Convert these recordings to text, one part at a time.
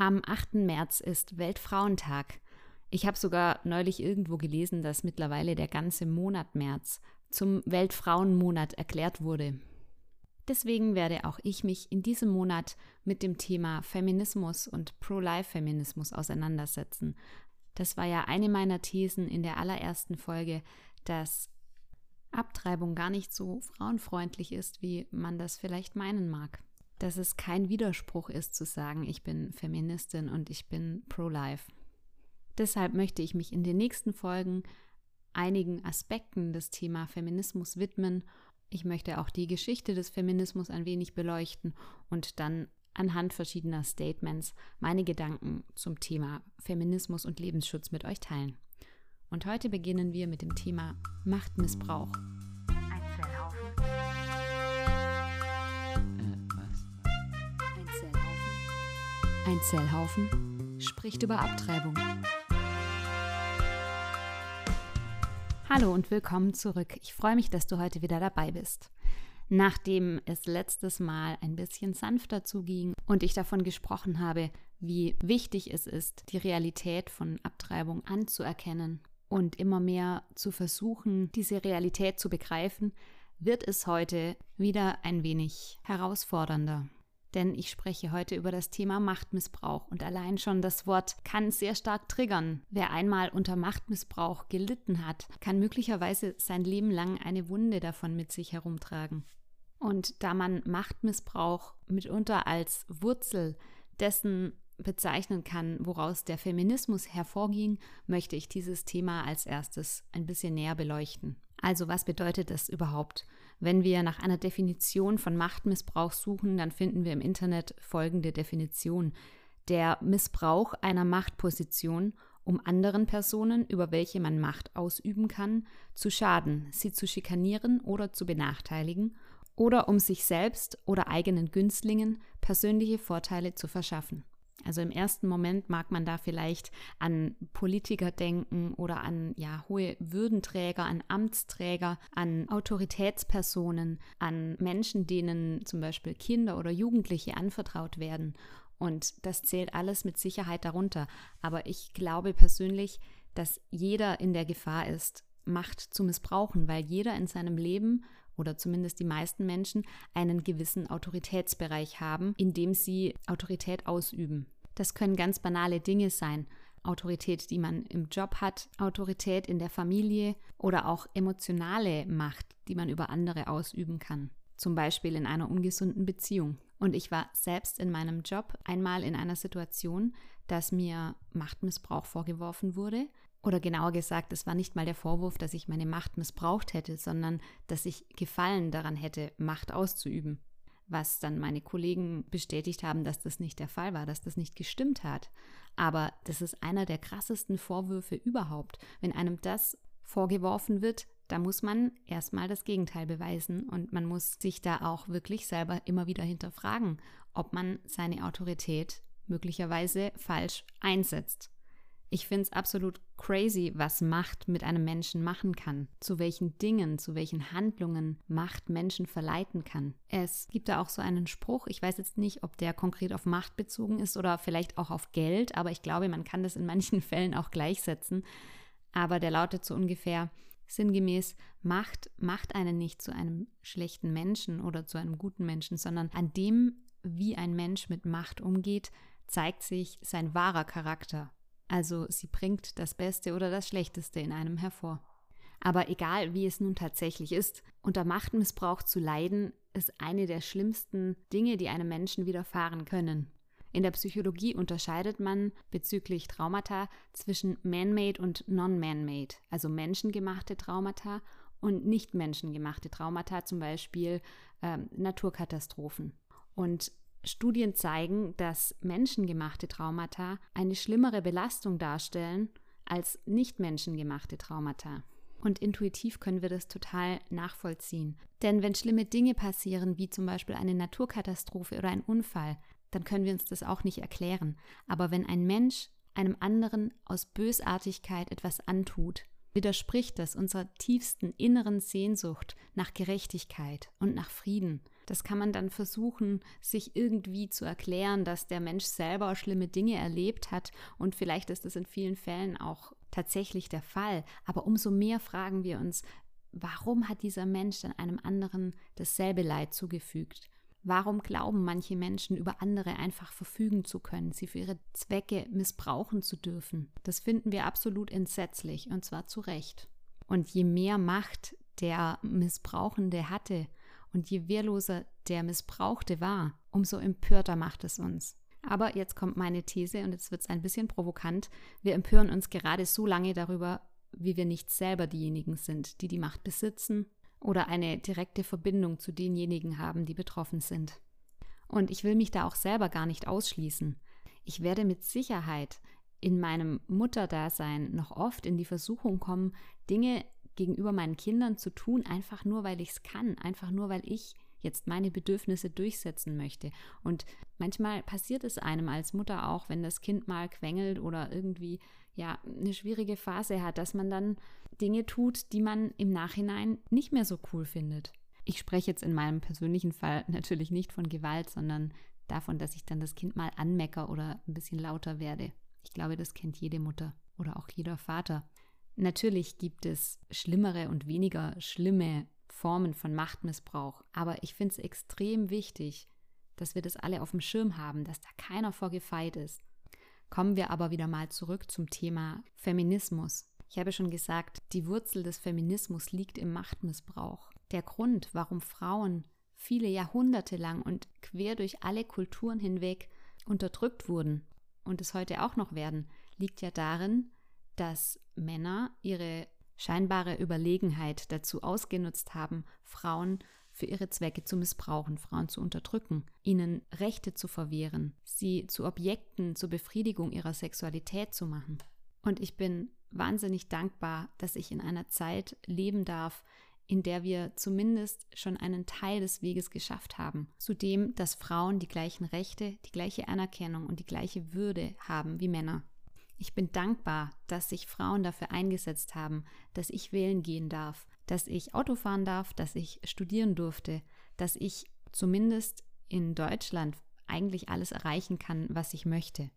Am 8. März ist Weltfrauentag. Ich habe sogar neulich irgendwo gelesen, dass mittlerweile der ganze Monat März zum Weltfrauenmonat erklärt wurde. Deswegen werde auch ich mich in diesem Monat mit dem Thema Feminismus und Pro-Life-Feminismus auseinandersetzen. Das war ja eine meiner Thesen in der allerersten Folge, dass Abtreibung gar nicht so frauenfreundlich ist, wie man das vielleicht meinen mag dass es kein Widerspruch ist zu sagen, ich bin Feministin und ich bin pro-life. Deshalb möchte ich mich in den nächsten Folgen einigen Aspekten des Thema Feminismus widmen. Ich möchte auch die Geschichte des Feminismus ein wenig beleuchten und dann anhand verschiedener Statements meine Gedanken zum Thema Feminismus und Lebensschutz mit euch teilen. Und heute beginnen wir mit dem Thema Machtmissbrauch. Ein Zellhaufen spricht über Abtreibung. Hallo und willkommen zurück. Ich freue mich, dass du heute wieder dabei bist. Nachdem es letztes Mal ein bisschen sanfter zuging und ich davon gesprochen habe, wie wichtig es ist, die Realität von Abtreibung anzuerkennen und immer mehr zu versuchen, diese Realität zu begreifen, wird es heute wieder ein wenig herausfordernder denn ich spreche heute über das Thema Machtmissbrauch und allein schon das Wort kann sehr stark triggern. Wer einmal unter Machtmissbrauch gelitten hat, kann möglicherweise sein Leben lang eine Wunde davon mit sich herumtragen. Und da man Machtmissbrauch mitunter als Wurzel dessen bezeichnen kann, woraus der Feminismus hervorging, möchte ich dieses Thema als erstes ein bisschen näher beleuchten. Also was bedeutet das überhaupt? Wenn wir nach einer Definition von Machtmissbrauch suchen, dann finden wir im Internet folgende Definition. Der Missbrauch einer Machtposition, um anderen Personen, über welche man Macht ausüben kann, zu schaden, sie zu schikanieren oder zu benachteiligen oder um sich selbst oder eigenen Günstlingen persönliche Vorteile zu verschaffen. Also im ersten Moment mag man da vielleicht an Politiker denken oder an ja, hohe Würdenträger, an Amtsträger, an Autoritätspersonen, an Menschen, denen zum Beispiel Kinder oder Jugendliche anvertraut werden. Und das zählt alles mit Sicherheit darunter. Aber ich glaube persönlich, dass jeder in der Gefahr ist, Macht zu missbrauchen, weil jeder in seinem Leben oder zumindest die meisten Menschen einen gewissen Autoritätsbereich haben, in dem sie Autorität ausüben. Das können ganz banale Dinge sein. Autorität, die man im Job hat, Autorität in der Familie oder auch emotionale Macht, die man über andere ausüben kann. Zum Beispiel in einer ungesunden Beziehung. Und ich war selbst in meinem Job einmal in einer Situation, dass mir Machtmissbrauch vorgeworfen wurde, oder genauer gesagt, es war nicht mal der Vorwurf, dass ich meine Macht missbraucht hätte, sondern dass ich Gefallen daran hätte, Macht auszuüben. Was dann meine Kollegen bestätigt haben, dass das nicht der Fall war, dass das nicht gestimmt hat. Aber das ist einer der krassesten Vorwürfe überhaupt. Wenn einem das vorgeworfen wird, da muss man erstmal das Gegenteil beweisen und man muss sich da auch wirklich selber immer wieder hinterfragen, ob man seine Autorität möglicherweise falsch einsetzt. Ich finde es absolut crazy, was Macht mit einem Menschen machen kann, zu welchen Dingen, zu welchen Handlungen Macht Menschen verleiten kann. Es gibt da auch so einen Spruch, ich weiß jetzt nicht, ob der konkret auf Macht bezogen ist oder vielleicht auch auf Geld, aber ich glaube, man kann das in manchen Fällen auch gleichsetzen. Aber der lautet so ungefähr sinngemäß, Macht macht einen nicht zu einem schlechten Menschen oder zu einem guten Menschen, sondern an dem, wie ein Mensch mit Macht umgeht, zeigt sich sein wahrer Charakter also sie bringt das Beste oder das Schlechteste in einem hervor. Aber egal, wie es nun tatsächlich ist, unter Machtmissbrauch zu leiden, ist eine der schlimmsten Dinge, die einem Menschen widerfahren können. In der Psychologie unterscheidet man bezüglich Traumata zwischen man-made und non-man-made, also menschengemachte Traumata und nicht menschengemachte Traumata, zum Beispiel äh, Naturkatastrophen. Und Studien zeigen, dass menschengemachte Traumata eine schlimmere Belastung darstellen als nicht menschengemachte Traumata. Und intuitiv können wir das total nachvollziehen. Denn wenn schlimme Dinge passieren, wie zum Beispiel eine Naturkatastrophe oder ein Unfall, dann können wir uns das auch nicht erklären. Aber wenn ein Mensch einem anderen aus Bösartigkeit etwas antut, widerspricht das unserer tiefsten inneren Sehnsucht nach Gerechtigkeit und nach Frieden. Das kann man dann versuchen, sich irgendwie zu erklären, dass der Mensch selber schlimme Dinge erlebt hat und vielleicht ist das in vielen Fällen auch tatsächlich der Fall. Aber umso mehr fragen wir uns, warum hat dieser Mensch dann einem anderen dasselbe Leid zugefügt? Warum glauben manche Menschen, über andere einfach verfügen zu können, sie für ihre Zwecke missbrauchen zu dürfen? Das finden wir absolut entsetzlich und zwar zu Recht. Und je mehr Macht der Missbrauchende hatte und je wehrloser der Missbrauchte war, umso empörter macht es uns. Aber jetzt kommt meine These und jetzt wird es ein bisschen provokant. Wir empören uns gerade so lange darüber, wie wir nicht selber diejenigen sind, die die Macht besitzen oder eine direkte Verbindung zu denjenigen haben, die betroffen sind. Und ich will mich da auch selber gar nicht ausschließen. Ich werde mit Sicherheit in meinem Mutterdasein noch oft in die Versuchung kommen, Dinge gegenüber meinen Kindern zu tun, einfach nur, weil ich es kann, einfach nur, weil ich jetzt meine Bedürfnisse durchsetzen möchte. Und manchmal passiert es einem als Mutter auch, wenn das Kind mal quengelt oder irgendwie ja eine schwierige Phase hat, dass man dann Dinge tut, die man im Nachhinein nicht mehr so cool findet. Ich spreche jetzt in meinem persönlichen Fall natürlich nicht von Gewalt, sondern davon, dass ich dann das Kind mal anmecker oder ein bisschen lauter werde. Ich glaube, das kennt jede Mutter oder auch jeder Vater. Natürlich gibt es schlimmere und weniger schlimme Formen von Machtmissbrauch, aber ich finde es extrem wichtig, dass wir das alle auf dem Schirm haben, dass da keiner vorgefeit ist. Kommen wir aber wieder mal zurück zum Thema Feminismus. Ich habe schon gesagt, die Wurzel des Feminismus liegt im Machtmissbrauch. Der Grund, warum Frauen viele Jahrhunderte lang und quer durch alle Kulturen hinweg unterdrückt wurden und es heute auch noch werden, liegt ja darin, dass Männer ihre scheinbare Überlegenheit dazu ausgenutzt haben, Frauen für ihre Zwecke zu missbrauchen, Frauen zu unterdrücken, ihnen Rechte zu verwehren, sie zu Objekten zur Befriedigung ihrer Sexualität zu machen. Und ich bin wahnsinnig dankbar, dass ich in einer Zeit leben darf, in der wir zumindest schon einen Teil des Weges geschafft haben, zu dem, dass Frauen die gleichen Rechte, die gleiche Anerkennung und die gleiche Würde haben wie Männer. Ich bin dankbar, dass sich Frauen dafür eingesetzt haben, dass ich wählen gehen darf, dass ich Auto fahren darf, dass ich studieren durfte, dass ich zumindest in Deutschland eigentlich alles erreichen kann, was ich möchte.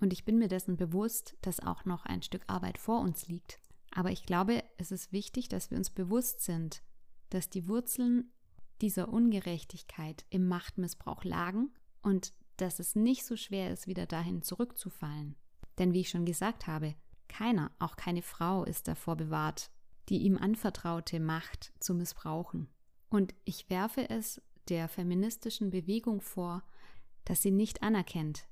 Und ich bin mir dessen bewusst, dass auch noch ein Stück Arbeit vor uns liegt. Aber ich glaube, es ist wichtig, dass wir uns bewusst sind, dass die Wurzeln dieser Ungerechtigkeit im Machtmissbrauch lagen und dass es nicht so schwer ist, wieder dahin zurückzufallen. Denn wie ich schon gesagt habe, keiner, auch keine Frau ist davor bewahrt, die ihm anvertraute Macht zu missbrauchen. Und ich werfe es der feministischen Bewegung vor, dass sie nicht anerkennt,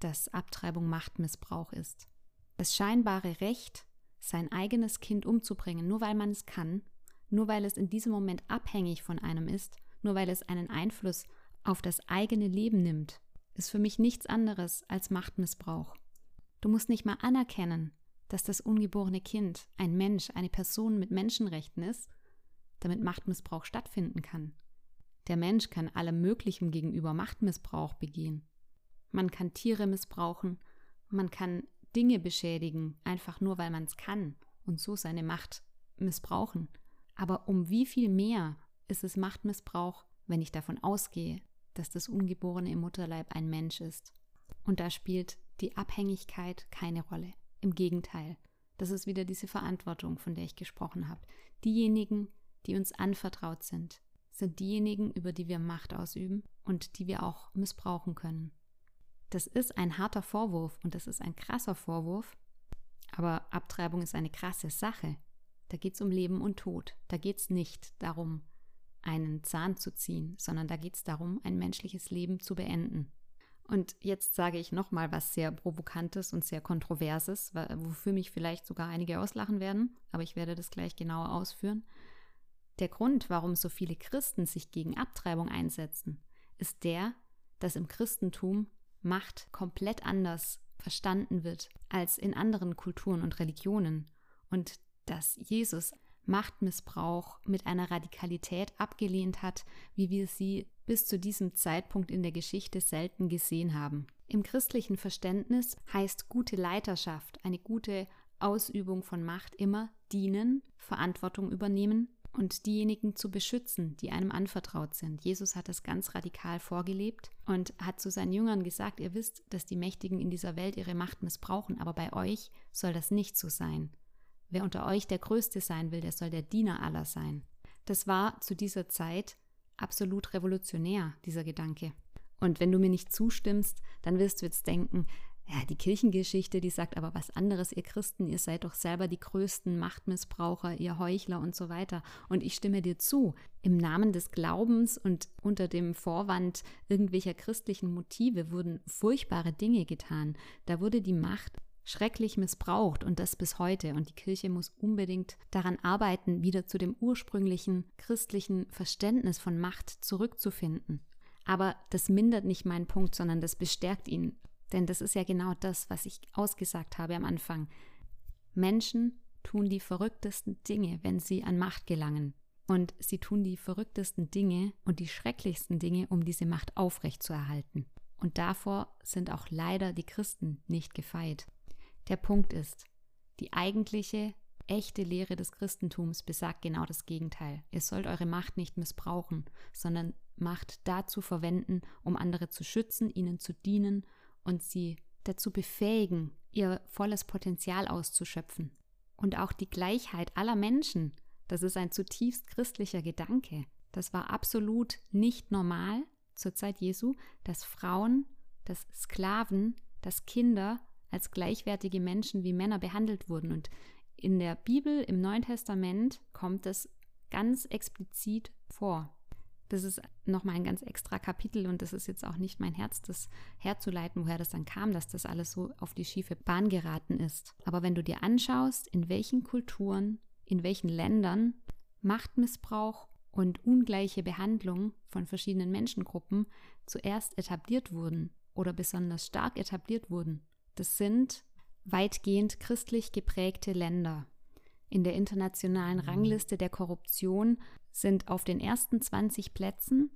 dass Abtreibung Machtmissbrauch ist. Das scheinbare Recht, sein eigenes Kind umzubringen, nur weil man es kann, nur weil es in diesem Moment abhängig von einem ist, nur weil es einen Einfluss auf das eigene Leben nimmt, ist für mich nichts anderes als Machtmissbrauch. Du musst nicht mal anerkennen, dass das ungeborene Kind ein Mensch, eine Person mit Menschenrechten ist, damit Machtmissbrauch stattfinden kann. Der Mensch kann allem Möglichen gegenüber Machtmissbrauch begehen. Man kann Tiere missbrauchen, man kann Dinge beschädigen, einfach nur weil man es kann und so seine Macht missbrauchen. Aber um wie viel mehr ist es Machtmissbrauch, wenn ich davon ausgehe, dass das Ungeborene im Mutterleib ein Mensch ist? Und da spielt die Abhängigkeit keine Rolle. Im Gegenteil, das ist wieder diese Verantwortung, von der ich gesprochen habe. Diejenigen, die uns anvertraut sind, sind diejenigen, über die wir Macht ausüben und die wir auch missbrauchen können. Das ist ein harter Vorwurf und das ist ein krasser Vorwurf, aber Abtreibung ist eine krasse Sache. Da geht es um Leben und Tod. Da geht es nicht darum, einen Zahn zu ziehen, sondern da geht es darum, ein menschliches Leben zu beenden. Und jetzt sage ich nochmal was sehr Provokantes und sehr Kontroverses, wofür mich vielleicht sogar einige auslachen werden, aber ich werde das gleich genauer ausführen. Der Grund, warum so viele Christen sich gegen Abtreibung einsetzen, ist der, dass im Christentum Macht komplett anders verstanden wird als in anderen Kulturen und Religionen und dass Jesus Machtmissbrauch mit einer Radikalität abgelehnt hat, wie wir sie bis zu diesem Zeitpunkt in der Geschichte selten gesehen haben. Im christlichen Verständnis heißt gute Leiterschaft, eine gute Ausübung von Macht immer dienen, Verantwortung übernehmen und diejenigen zu beschützen, die einem anvertraut sind. Jesus hat das ganz radikal vorgelebt und hat zu seinen Jüngern gesagt, ihr wisst, dass die Mächtigen in dieser Welt ihre Macht missbrauchen, aber bei euch soll das nicht so sein. Wer unter euch der Größte sein will, der soll der Diener aller sein. Das war zu dieser Zeit absolut revolutionär, dieser Gedanke. Und wenn du mir nicht zustimmst, dann wirst du jetzt denken, ja, die Kirchengeschichte, die sagt aber was anderes, ihr Christen, ihr seid doch selber die größten Machtmissbraucher, ihr Heuchler und so weiter. Und ich stimme dir zu, im Namen des Glaubens und unter dem Vorwand irgendwelcher christlichen Motive wurden furchtbare Dinge getan. Da wurde die Macht schrecklich missbraucht und das bis heute. Und die Kirche muss unbedingt daran arbeiten, wieder zu dem ursprünglichen christlichen Verständnis von Macht zurückzufinden. Aber das mindert nicht meinen Punkt, sondern das bestärkt ihn. Denn das ist ja genau das, was ich ausgesagt habe am Anfang. Menschen tun die verrücktesten Dinge, wenn sie an Macht gelangen. Und sie tun die verrücktesten Dinge und die schrecklichsten Dinge, um diese Macht aufrechtzuerhalten. Und davor sind auch leider die Christen nicht gefeit. Der Punkt ist, die eigentliche, echte Lehre des Christentums besagt genau das Gegenteil. Ihr sollt eure Macht nicht missbrauchen, sondern Macht dazu verwenden, um andere zu schützen, ihnen zu dienen und sie dazu befähigen, ihr volles Potenzial auszuschöpfen. Und auch die Gleichheit aller Menschen, das ist ein zutiefst christlicher Gedanke. Das war absolut nicht normal zur Zeit Jesu, dass Frauen, dass Sklaven, dass Kinder als gleichwertige Menschen wie Männer behandelt wurden. Und in der Bibel, im Neuen Testament, kommt es ganz explizit vor. Das ist nochmal ein ganz extra Kapitel und das ist jetzt auch nicht mein Herz, das herzuleiten, woher das dann kam, dass das alles so auf die schiefe Bahn geraten ist. Aber wenn du dir anschaust, in welchen Kulturen, in welchen Ländern Machtmissbrauch und ungleiche Behandlung von verschiedenen Menschengruppen zuerst etabliert wurden oder besonders stark etabliert wurden, das sind weitgehend christlich geprägte Länder. In der internationalen mhm. Rangliste der Korruption sind auf den ersten 20 Plätzen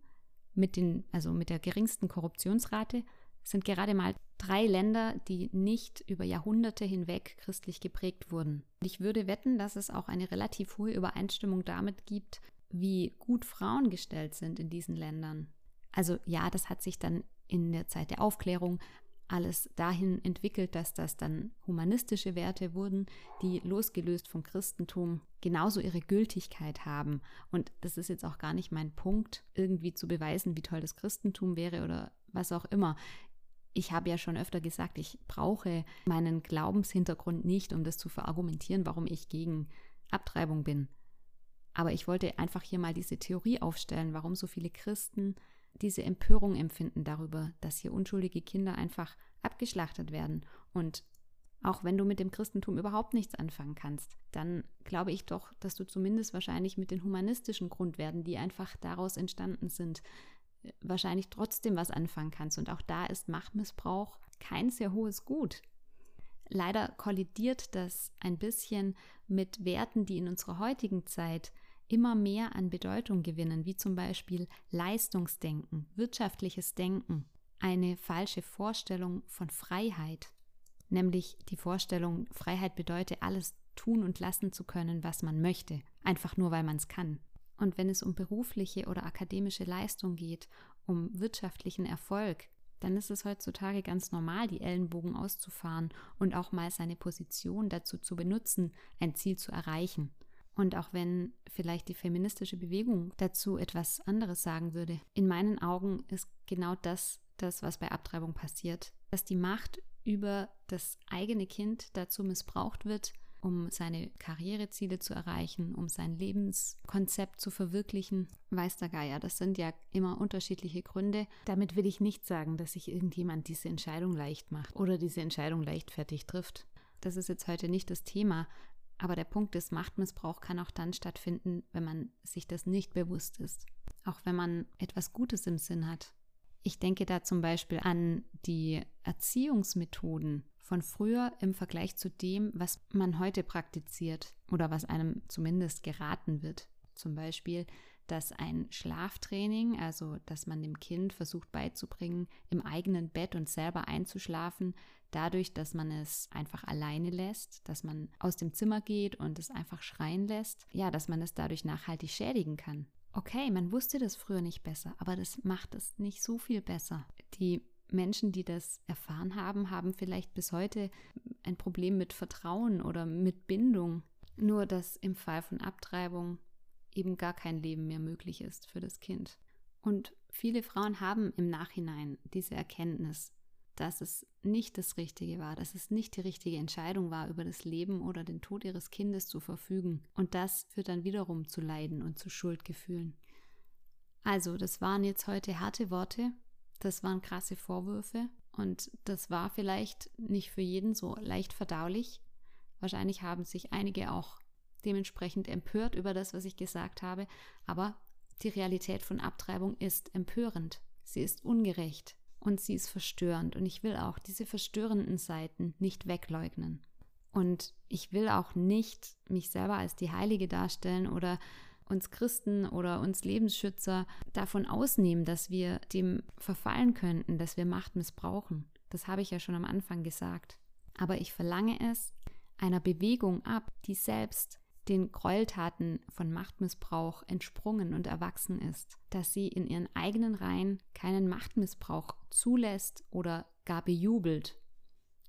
mit, den, also mit der geringsten Korruptionsrate sind gerade mal drei Länder, die nicht über Jahrhunderte hinweg christlich geprägt wurden. Ich würde wetten, dass es auch eine relativ hohe Übereinstimmung damit gibt, wie gut Frauen gestellt sind in diesen Ländern. Also ja, das hat sich dann in der Zeit der Aufklärung alles dahin entwickelt, dass das dann humanistische Werte wurden, die losgelöst vom Christentum genauso ihre Gültigkeit haben. Und das ist jetzt auch gar nicht mein Punkt, irgendwie zu beweisen, wie toll das Christentum wäre oder was auch immer. Ich habe ja schon öfter gesagt, ich brauche meinen Glaubenshintergrund nicht, um das zu verargumentieren, warum ich gegen Abtreibung bin. Aber ich wollte einfach hier mal diese Theorie aufstellen, warum so viele Christen diese Empörung empfinden darüber, dass hier unschuldige Kinder einfach abgeschlachtet werden. Und auch wenn du mit dem Christentum überhaupt nichts anfangen kannst, dann glaube ich doch, dass du zumindest wahrscheinlich mit den humanistischen Grundwerten, die einfach daraus entstanden sind, wahrscheinlich trotzdem was anfangen kannst. Und auch da ist Machtmissbrauch kein sehr hohes Gut. Leider kollidiert das ein bisschen mit Werten, die in unserer heutigen Zeit immer mehr an Bedeutung gewinnen, wie zum Beispiel Leistungsdenken, wirtschaftliches Denken, eine falsche Vorstellung von Freiheit, nämlich die Vorstellung, Freiheit bedeutet, alles tun und lassen zu können, was man möchte, einfach nur weil man es kann. Und wenn es um berufliche oder akademische Leistung geht, um wirtschaftlichen Erfolg, dann ist es heutzutage ganz normal, die Ellenbogen auszufahren und auch mal seine Position dazu zu benutzen, ein Ziel zu erreichen. Und auch wenn vielleicht die feministische Bewegung dazu etwas anderes sagen würde, in meinen Augen ist genau das das, was bei Abtreibung passiert, dass die Macht über das eigene Kind dazu missbraucht wird, um seine Karriereziele zu erreichen, um sein Lebenskonzept zu verwirklichen. Weiß der Geier, das sind ja immer unterschiedliche Gründe. Damit will ich nicht sagen, dass sich irgendjemand diese Entscheidung leicht macht oder diese Entscheidung leichtfertig trifft. Das ist jetzt heute nicht das Thema, aber der Punkt ist, Machtmissbrauch kann auch dann stattfinden, wenn man sich das nicht bewusst ist. Auch wenn man etwas Gutes im Sinn hat. Ich denke da zum Beispiel an die Erziehungsmethoden von früher im Vergleich zu dem, was man heute praktiziert oder was einem zumindest geraten wird. Zum Beispiel, dass ein Schlaftraining, also dass man dem Kind versucht beizubringen, im eigenen Bett und selber einzuschlafen, dadurch, dass man es einfach alleine lässt, dass man aus dem Zimmer geht und es einfach schreien lässt, ja, dass man es dadurch nachhaltig schädigen kann. Okay, man wusste das früher nicht besser, aber das macht es nicht so viel besser. Die Menschen, die das erfahren haben, haben vielleicht bis heute ein Problem mit Vertrauen oder mit Bindung. Nur dass im Fall von Abtreibung eben gar kein Leben mehr möglich ist für das Kind. Und viele Frauen haben im Nachhinein diese Erkenntnis, dass es nicht das Richtige war, dass es nicht die richtige Entscheidung war, über das Leben oder den Tod ihres Kindes zu verfügen. Und das führt dann wiederum zu Leiden und zu Schuldgefühlen. Also, das waren jetzt heute harte Worte, das waren krasse Vorwürfe und das war vielleicht nicht für jeden so leicht verdaulich. Wahrscheinlich haben sich einige auch dementsprechend empört über das, was ich gesagt habe, aber die Realität von Abtreibung ist empörend. Sie ist ungerecht und sie ist verstörend und ich will auch diese verstörenden Seiten nicht wegleugnen. Und ich will auch nicht mich selber als die Heilige darstellen oder uns Christen oder uns Lebensschützer davon ausnehmen, dass wir dem verfallen könnten, dass wir Macht missbrauchen. Das habe ich ja schon am Anfang gesagt. Aber ich verlange es einer Bewegung ab, die selbst den Gräueltaten von Machtmissbrauch entsprungen und erwachsen ist, dass sie in ihren eigenen Reihen keinen Machtmissbrauch zulässt oder gar bejubelt.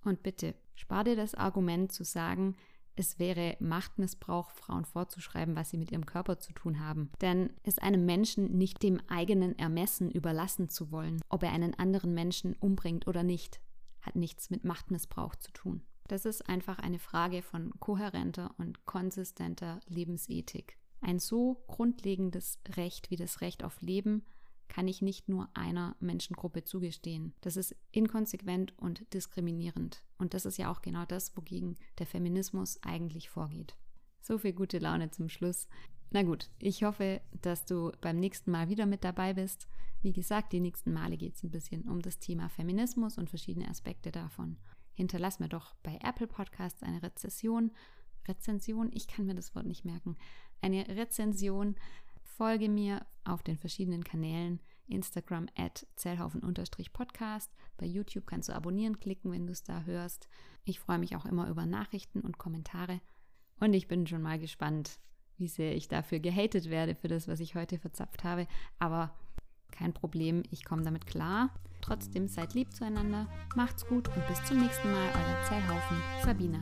Und bitte, spar dir das Argument zu sagen, es wäre Machtmissbrauch, Frauen vorzuschreiben, was sie mit ihrem Körper zu tun haben. Denn es einem Menschen nicht dem eigenen Ermessen überlassen zu wollen, ob er einen anderen Menschen umbringt oder nicht, hat nichts mit Machtmissbrauch zu tun. Das ist einfach eine Frage von kohärenter und konsistenter Lebensethik. Ein so grundlegendes Recht wie das Recht auf Leben kann ich nicht nur einer Menschengruppe zugestehen. Das ist inkonsequent und diskriminierend. Und das ist ja auch genau das, wogegen der Feminismus eigentlich vorgeht. So viel gute Laune zum Schluss. Na gut, ich hoffe, dass du beim nächsten Mal wieder mit dabei bist. Wie gesagt, die nächsten Male geht es ein bisschen um das Thema Feminismus und verschiedene Aspekte davon hinterlass mir doch bei Apple Podcasts eine Rezession. Rezension, ich kann mir das Wort nicht merken. Eine Rezension. Folge mir auf den verschiedenen Kanälen. Instagram at Zellhaufen-Podcast. Bei YouTube kannst du abonnieren klicken, wenn du es da hörst. Ich freue mich auch immer über Nachrichten und Kommentare. Und ich bin schon mal gespannt, wie sehr ich dafür gehatet werde für das, was ich heute verzapft habe. Aber kein Problem, ich komme damit klar. Trotzdem seid lieb zueinander, macht's gut und bis zum nächsten Mal, euer Zellhaufen, Sabina.